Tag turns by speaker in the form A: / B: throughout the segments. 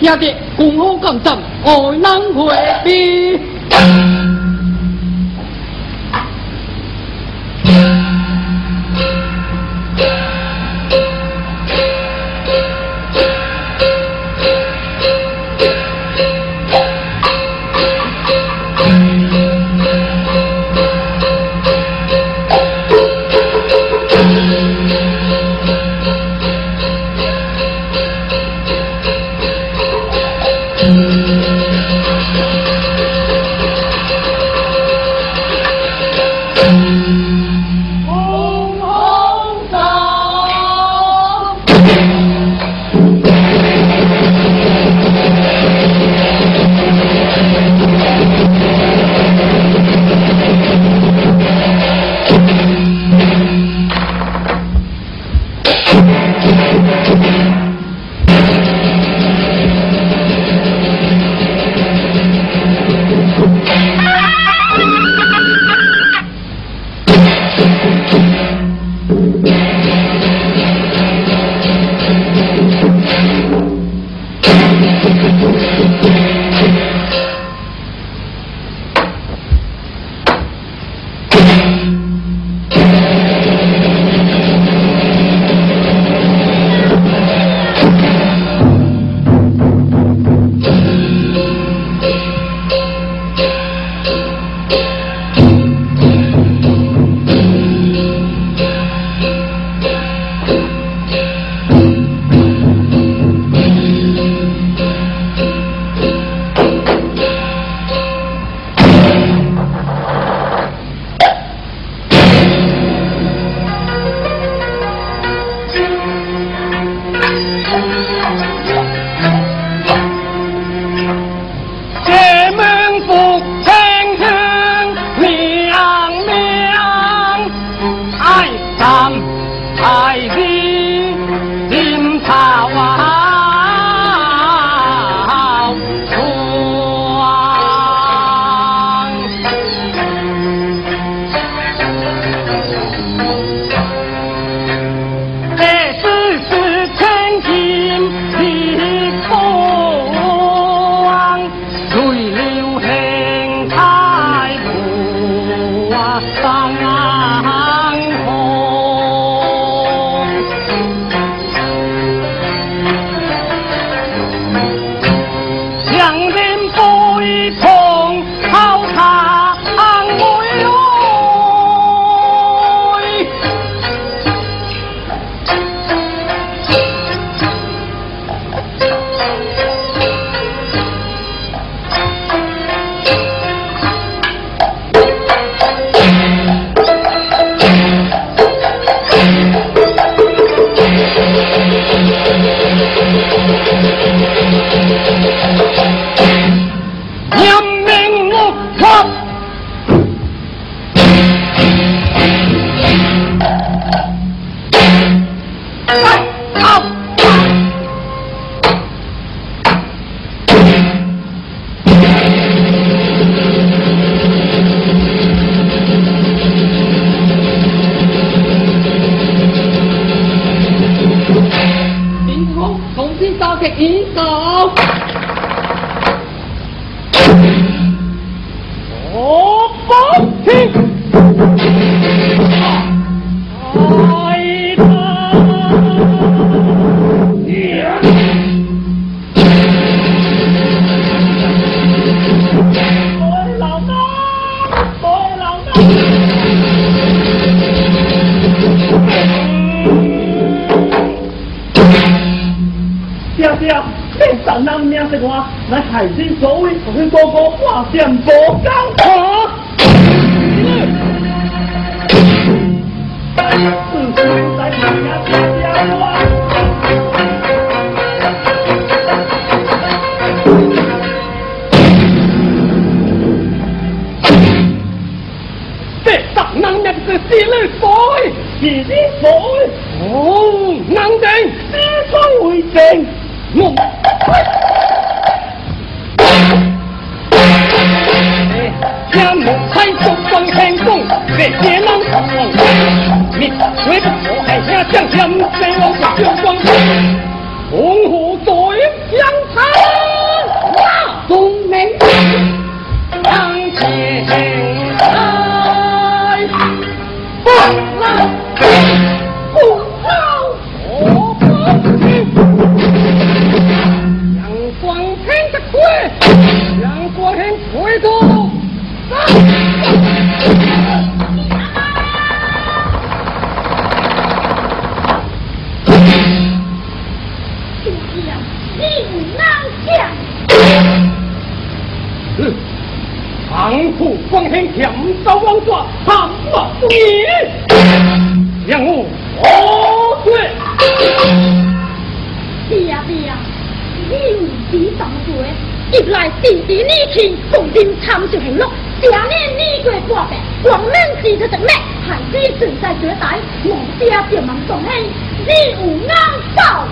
A: 听得共和共振爱能回避哎呀，将将，没有将。来我家店门
B: 总黑你有难道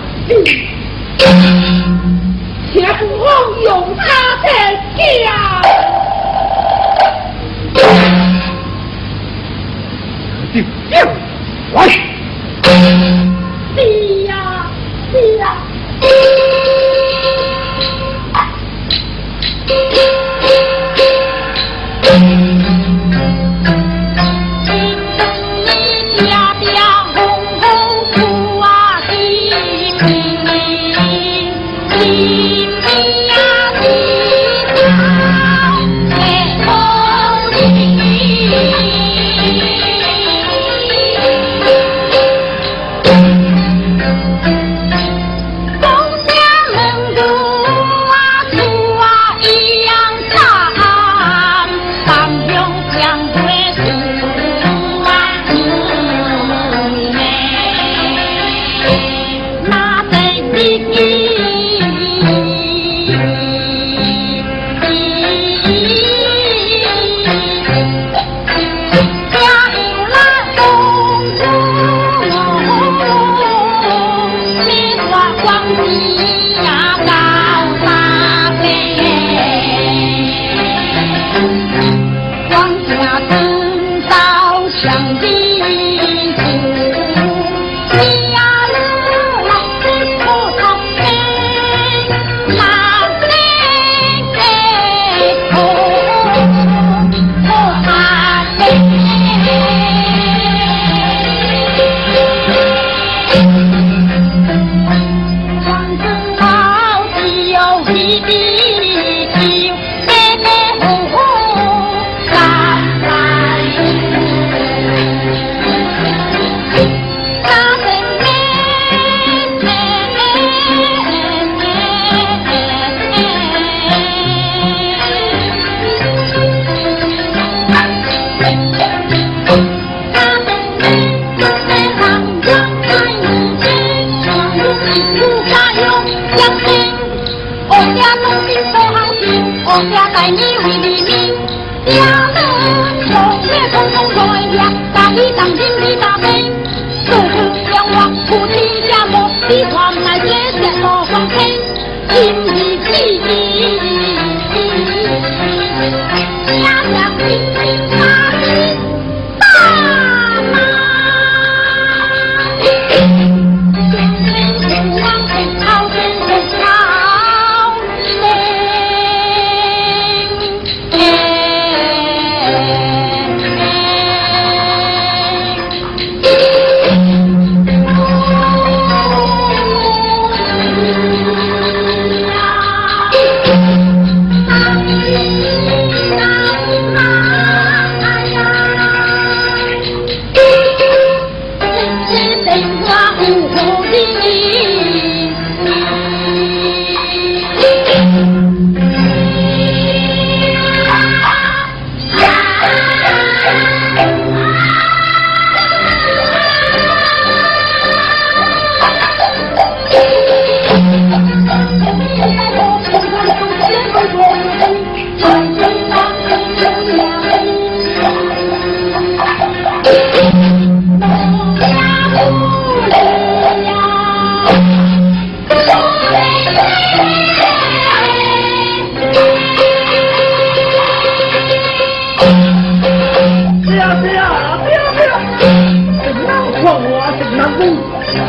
A: You.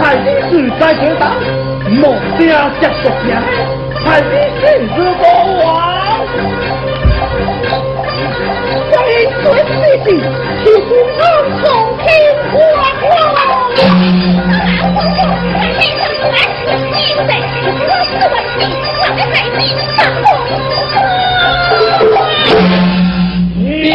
A: 海滨
B: 是
A: 在
B: 这
A: 岛目标在这边海滨是国王欢迎随时随地请听我话当然皇上海是我的命我的海滨上有龙宫一命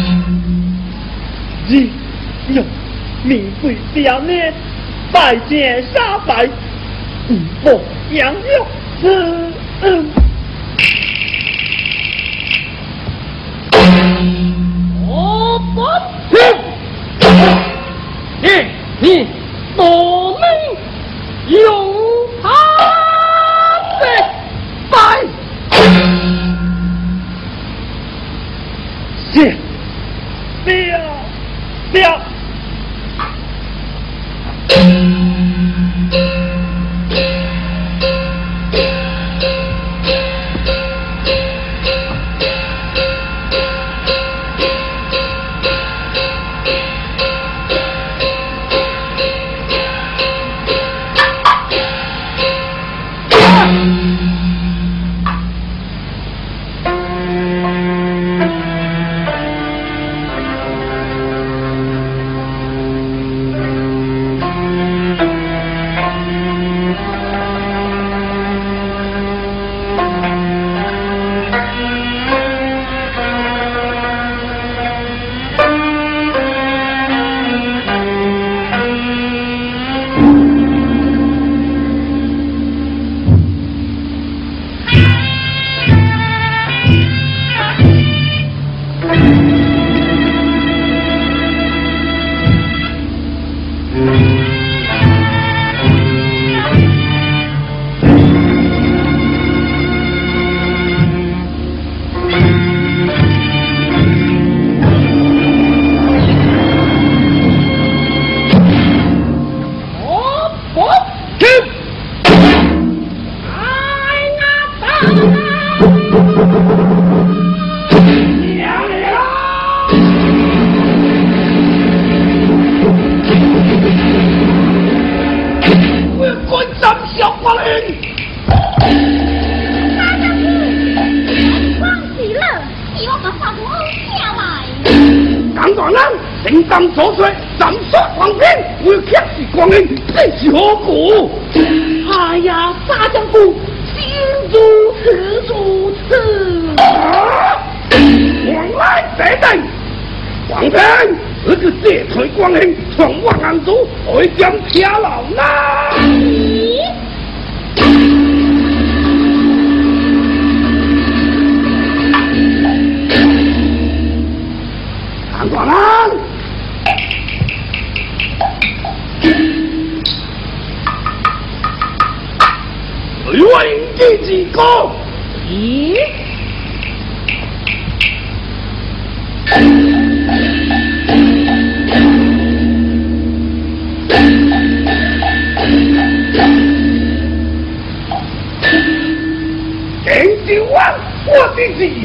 C: 你有名贵表面拜见沙白五我娘娘嗯嗯
A: 我不听你你多没有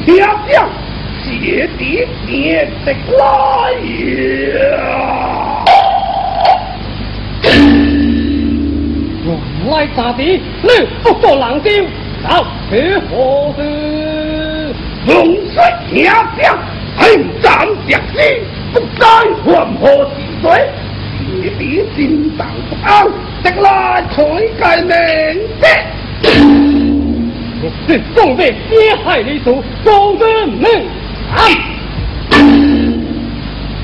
B: 两将
A: 结的来呀。原来咋的？你不做狼丁，到此何事？
D: 龙水两将，恨斩将士，不在黄河之水。你别心脏不安，得来才改明字。
A: 是送被揭害的主，高人们啊！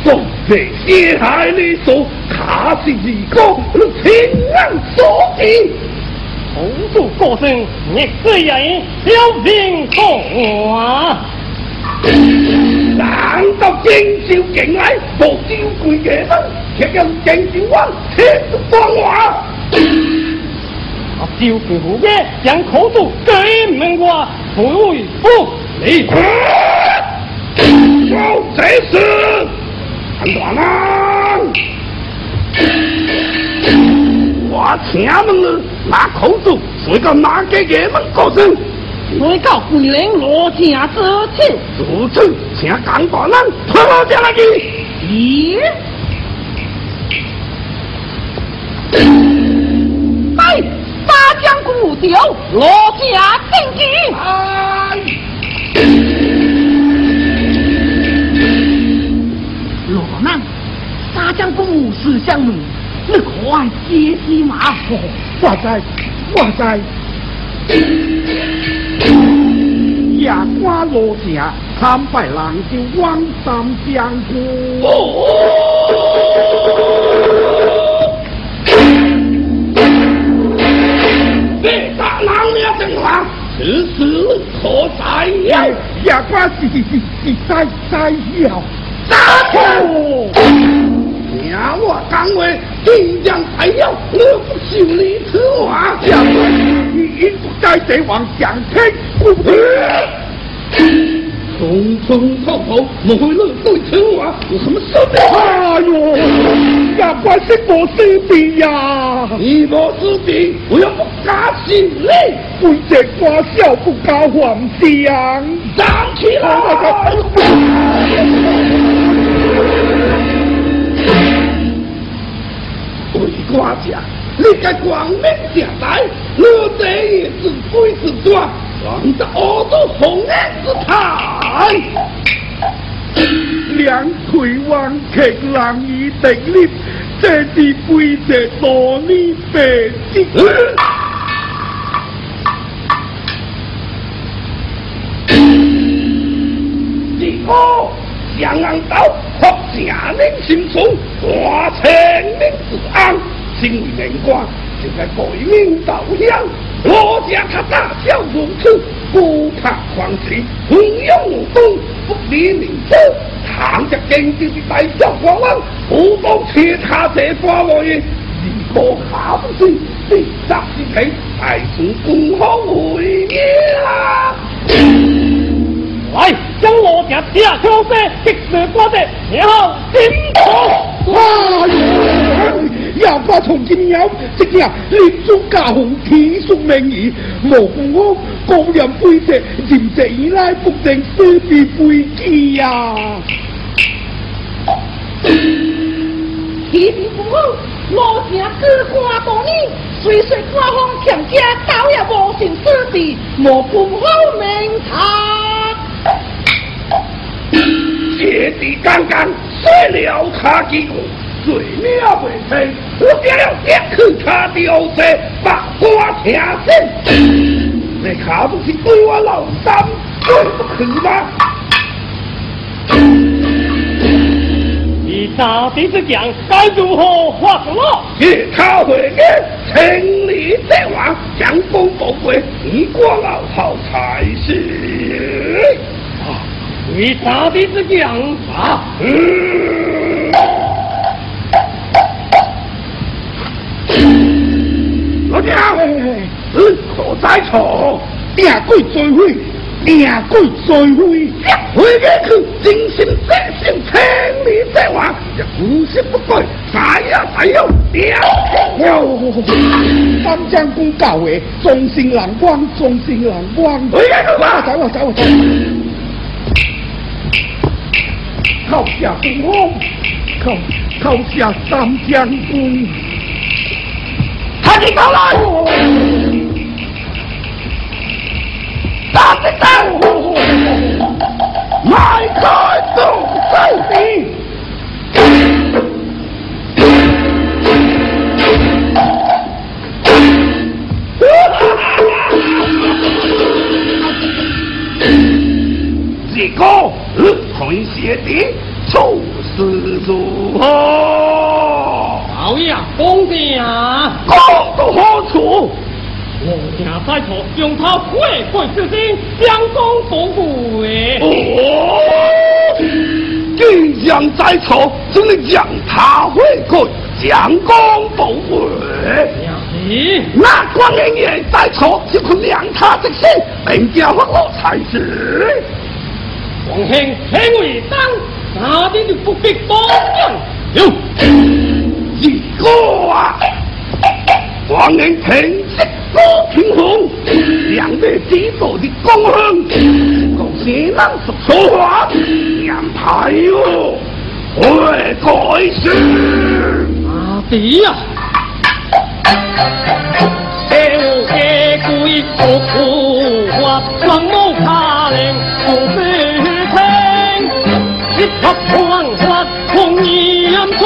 D: 送被揭害的主，卡是一个平安所见。
A: 同主过身，逆世人小兵痛啊！
D: 难道今朝进来莫招贵野生，却让郑少王切光华？
A: 招贵虎爷将口主给门外，不为不理。
D: 有这事，很短啊！我请问了，那口子谁个哪个野门过身？
E: 谁告桂林罗家之亲？
D: 如此，请港大人推我下来去。
E: 咦？沙江古调罗家定计。
D: 哎，
E: 沙江公是相母，你快接西马。
C: 我在，我在。夜观罗家，参拜人就往三江过。
D: 此事可在了。
C: 夜观是是是是在在了。
D: 杀错！听我讲话，天将来了，我不受你此话。
C: 夜观，你应不该这往讲天不听？
D: 匆匆跑跑，莫会乐对此话有什么说的？
C: 哎呦，夜观是我师弟呀！
D: 你我师弟，我又不敢信你。
C: 为这瓜笑不加还乡。
D: 站起来！为瓜家，你该光明正大，我这也是鬼之抓，让得恶毒红颜之态。
C: 两腿往客人已定立，这是背着多年白金。
D: 结果杨安岛或下令心中，化成民之安，身为人官，就该改名道乡。罗家他大小如此，不怕狂气，横勇无功，不理民生。倘着经济的大小官王，不帮其他这瓜来的，如果下不去，必杀之平，大从共好会面啊！
A: 来，将我家下枪声，激死瓜子，然后点火。
C: 哎呦！要把从今了，即日立足家红，天属名义，无共我高人背脊，任这以来不定师弟背记呀。
E: 提笔不好，罗家自挂多年，岁岁刮风强家，倒也无成师弟，莫共好名堂。
D: 姐弟刚刚睡了他几个，罪没有回我点了点头他的 oc 把瓜田震你卡不是对我老三对不起吗
A: 你到底是讲该如何话说
D: 你可会给城里之王将功补位你果老好才是
A: 啊你到底是讲
D: 啥嗯娘，此所在处，
C: 定鬼追悔，定鬼追悔。
D: 回家去，精心这心千里之王，也无心不改，啥呀啥呀，掉
C: 哟！三将公教的，忠心人光，忠心人光。
D: 回家去吧。
C: 走，我走，我走。靠下公公，靠靠下三将公。
D: 他快点过来！打的打！迈开走走地！这个混血的处事如何？
A: 老爷公爹
D: 啊，公到何处？
A: 我家在错，用他悔悔之心，将功补过。
D: 哦，既然在错，只能让他悔过，将功补过。
A: 是。
D: 那光人也在错，就可量他的心，并叫发落才是。
A: 王兄请为当，那边就不必多讲。有，
D: 一个啊，王人平息多平衡，两位知道的功勋，共谁能说错话？安排哟，会改善。
A: 阿弟呀，小姐贵不苦话，双目卡令不飞听，一拍狂花红颜错，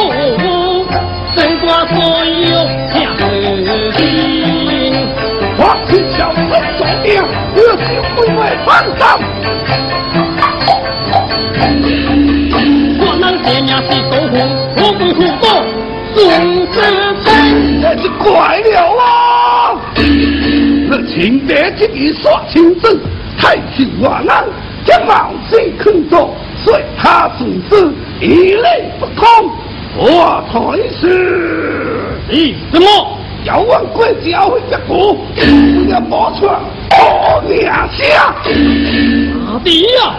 D: 放上。
A: 我能这样是高红，我不胡多，宋之清。
D: 这是怪了啊！那清白之一说清正，太清万安，将毛细坑中，随他总之一类不通，我才是。
A: 咦，怎么？
D: 要问贵教会的股，不要摸出来，我娘下。
A: 阿弟呀！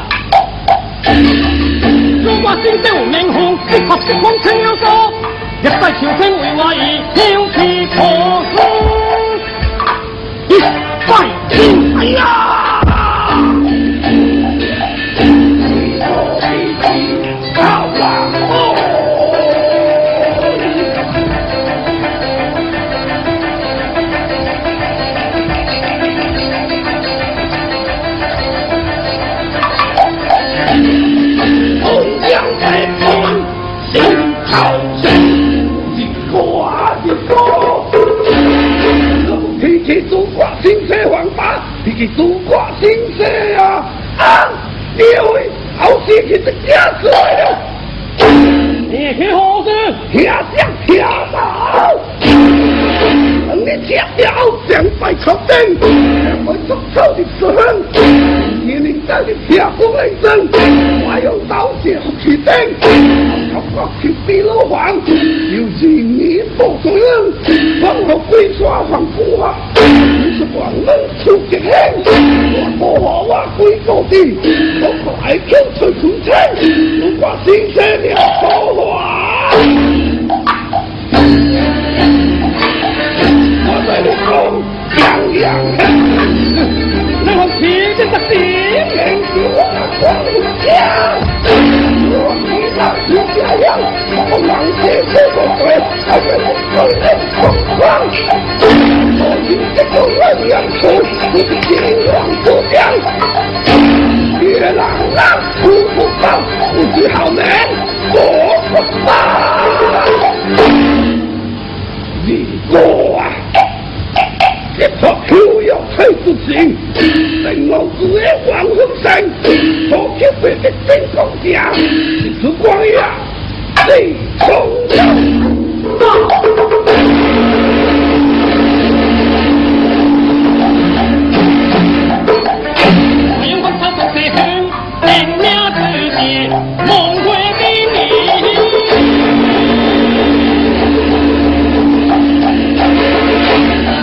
A: 如果先生名红，即合色光青有所，一世朝廷为我而挑刺破书。咦，快天！
D: 哎呀！新社啊！啊，各位，好事去的家出来了，
A: 你去何事？
D: 听上听到，等你听了，将拜朝廷，将会出手的时候，年龄大的听过一声，我用刀剑去顶，我国去地老黄，就是你不中人，往后归刷黄古话，你是广门出极兴，我不和我归高地，我快跳出空青，如果新生了说话。我在路口洋洋
A: 你我皮的特点，
D: 天是我的光家，家样，我忙些这个对，才会我个人。我今这个万阳村，你的金王不将，月朗朗出不放，不知好门我不放。你我啊！一撮口要吹不行，成老子的黄风声，所缺别的真公家，是光呀，最重要。
A: 我用光操作最狠，定了之间，梦回的你。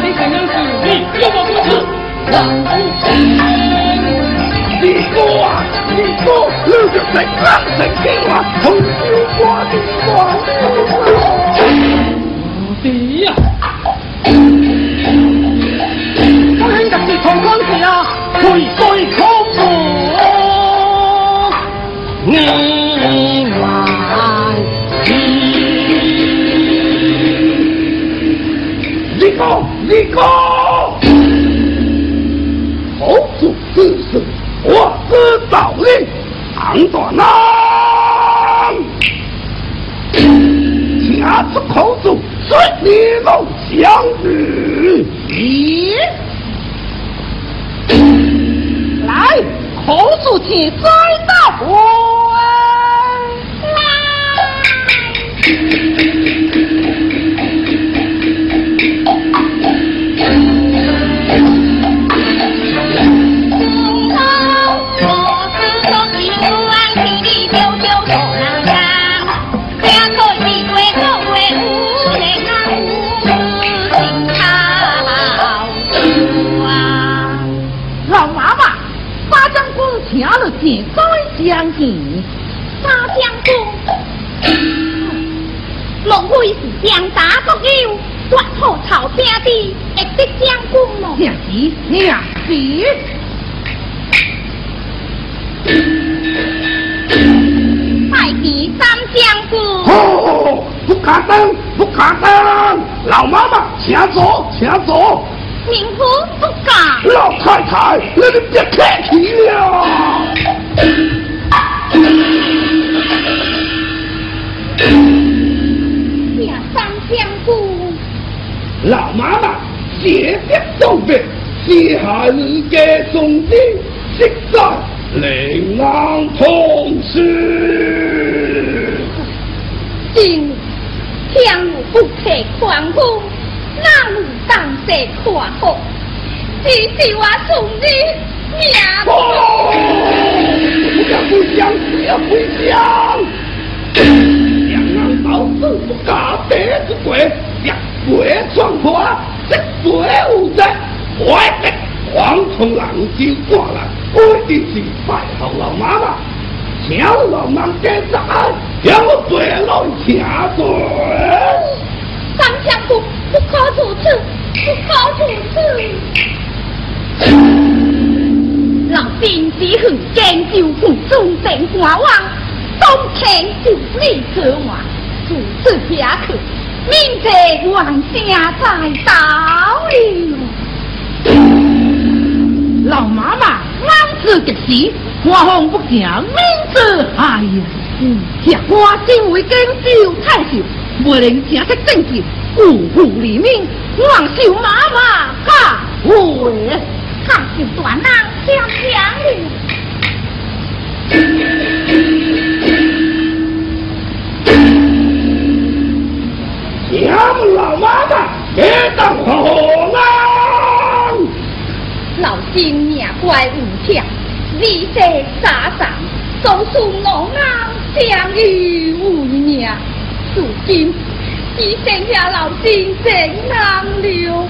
A: 你怎样子？你有我不是？让不
D: 你哥啊，你哥，你就在刚才给我我太太，你别客气了。
B: 下三相顾，
D: 老妈妈谢别送别，西夏日嘅送子，实在令人痛事。
B: 今天路不测狂风，哪路当色跨河？只是我送你命。
D: 不要回乡，不要回乡。老子不干别之鬼，两鬼闯祸，这鬼无责，坏的黄从浪尖过来，一定是拜后老妈妈，小老妈给在，要对老下嘴。
B: 三相公不可如此，不可如此。老兵只恨见就父忠正寡王，东天就立可望。如此下去，明者王家在倒了。
E: 老妈妈，安子极时，花风不讲，明者哎呀，下身为根州太守，不能正式正气，辜负黎民，望受妈妈下回，
B: 看就断郎相相了。
D: 娘老妈妈，别当好郎。
B: 老金命怪无强，你这傻傻，总是我郎相遇无命。如今只剩下老金正难了。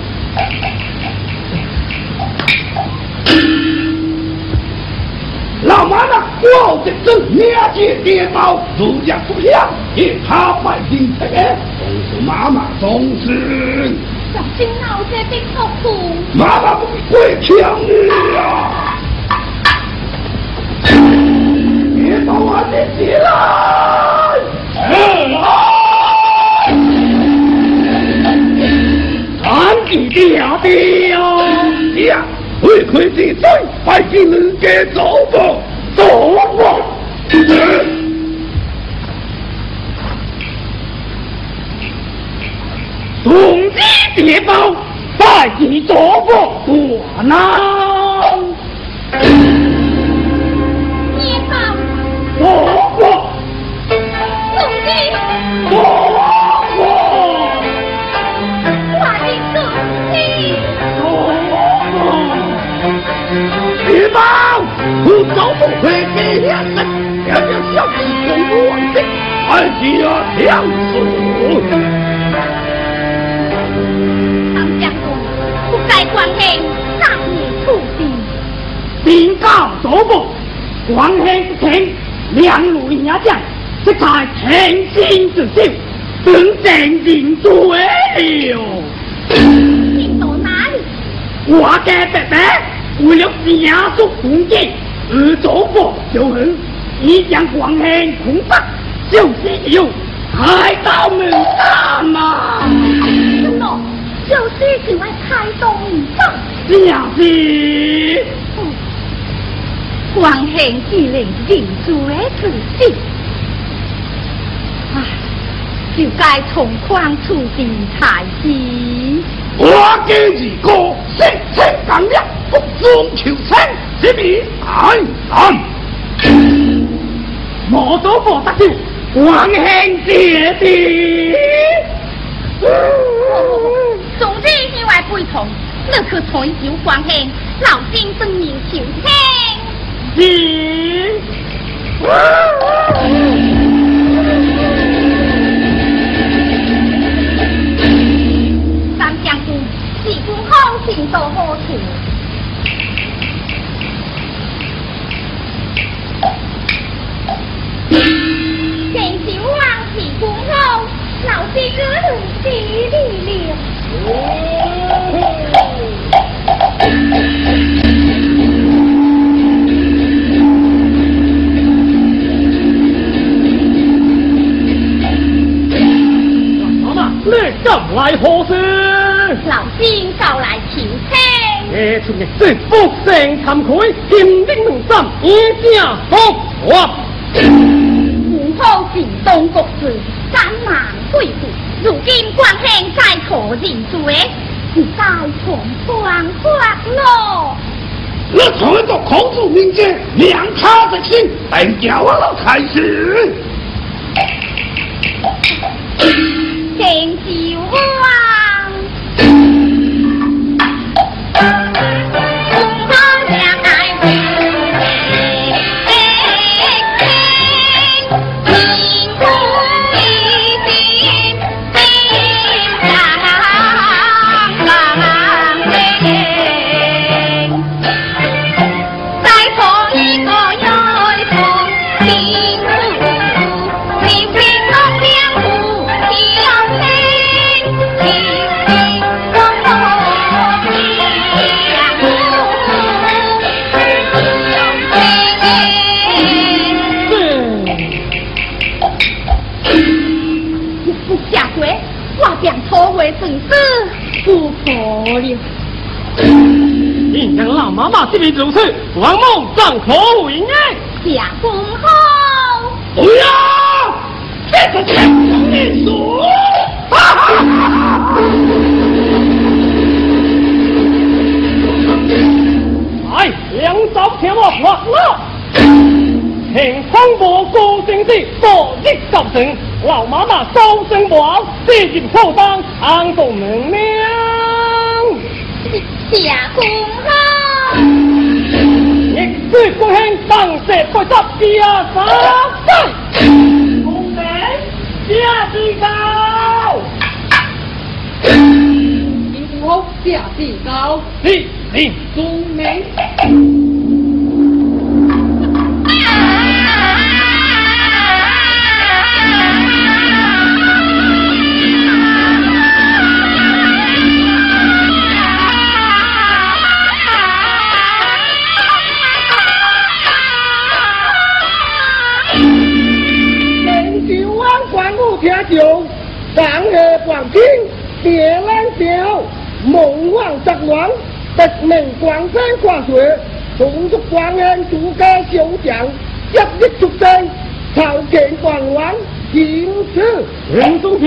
D: 老妈妈，我这正面前跌倒，如家不响，也怕百姓吃的。都是妈妈重视。
B: 小心脑子被搞苦。
D: 妈妈不会抢你啊！别把我的起来！赶紧掉掉呀！会亏自罪，拜见人家走吧，走吧。同击别报，拜见祖父多难。
B: 别报，
D: 祖父，
B: 同击，
D: 我祖父会给下人，要叫小弟公王的，还是要相死。
B: 在关兴上面土地，
D: 禀告祖父，关兴不听，两路也将，这才天心之秀，本正认罪了。
B: 你到哪里？
D: 我家伯伯为了家族统计，而祖国就恨，你将关兴恐怕，就是有开刀门大嘛。
B: 真的？就是喜欢。开动上。
A: 了是。
B: 光贤既然认主的自己，唉，就该从宽处地才是。
D: 我今日哥色情刚烈，福中求生，这边来来，
A: 莫多莫得救，光贤姐弟。
B: 总之意外悲痛，你去采酒光贤，老先登面求听。
A: 是。
B: 小王是官好，老师哥能死你
A: 妈妈，你今来何事？
B: 老先告来求情。
A: 这出的是福星惭愧，金鼎能心，一正。
B: 武后是东国事，斩难对付。如今关兴在何人罪？是该从官法咯。
D: 你从一个孔子面前两他的心，等叫我老开始。
B: 见小王，
A: 妈妈这边如此，王梦怎可为呢？
B: 下公后。
D: 不要，这是天生的数。哈哈哈！
A: 哎，两手天我发了。请通过高正之昨日造成，老妈妈收声王，接进后当，安动明亮。
B: 下。
A: 逆水国兴，当石不执家三岁。公明下至高，
E: 民夫后下地高，
A: 立立
E: 中明。
C: 户听酒，上下黄金，别兰笑，梦幻十王，得名广山挂水，同属广安主家小将，一一出生，朝见皇王，见此
A: 人中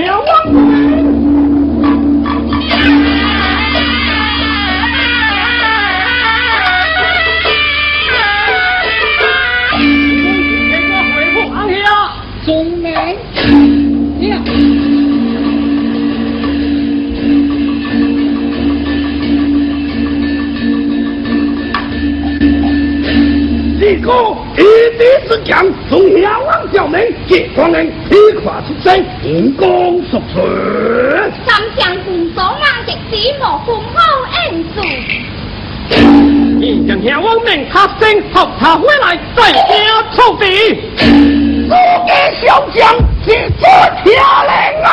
A: 这个
D: 一定是强，从小王小明，结光人披挂出身，武功熟纯。
B: 三将军所硬直指莫公后恩主，
A: 你将天王命他生，后他回来再加处理。
D: 我的小将是最漂亮啊！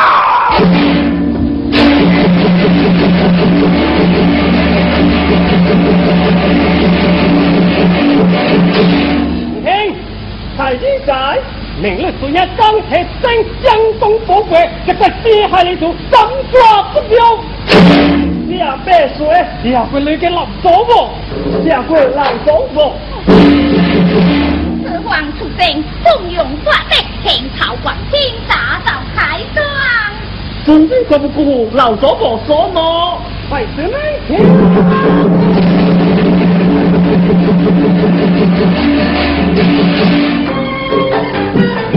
A: 太医仔，明日随日钢铁升，江东宝贵，一个四害你做，怎抓不了？你啊白水，你啊会你嘅老祖母，下过老祖母。
B: 此皇出征，奋勇发力，天朝万天，打造开端。
A: 总之顾不顾老祖母所诺，快点来！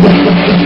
A: Thank you.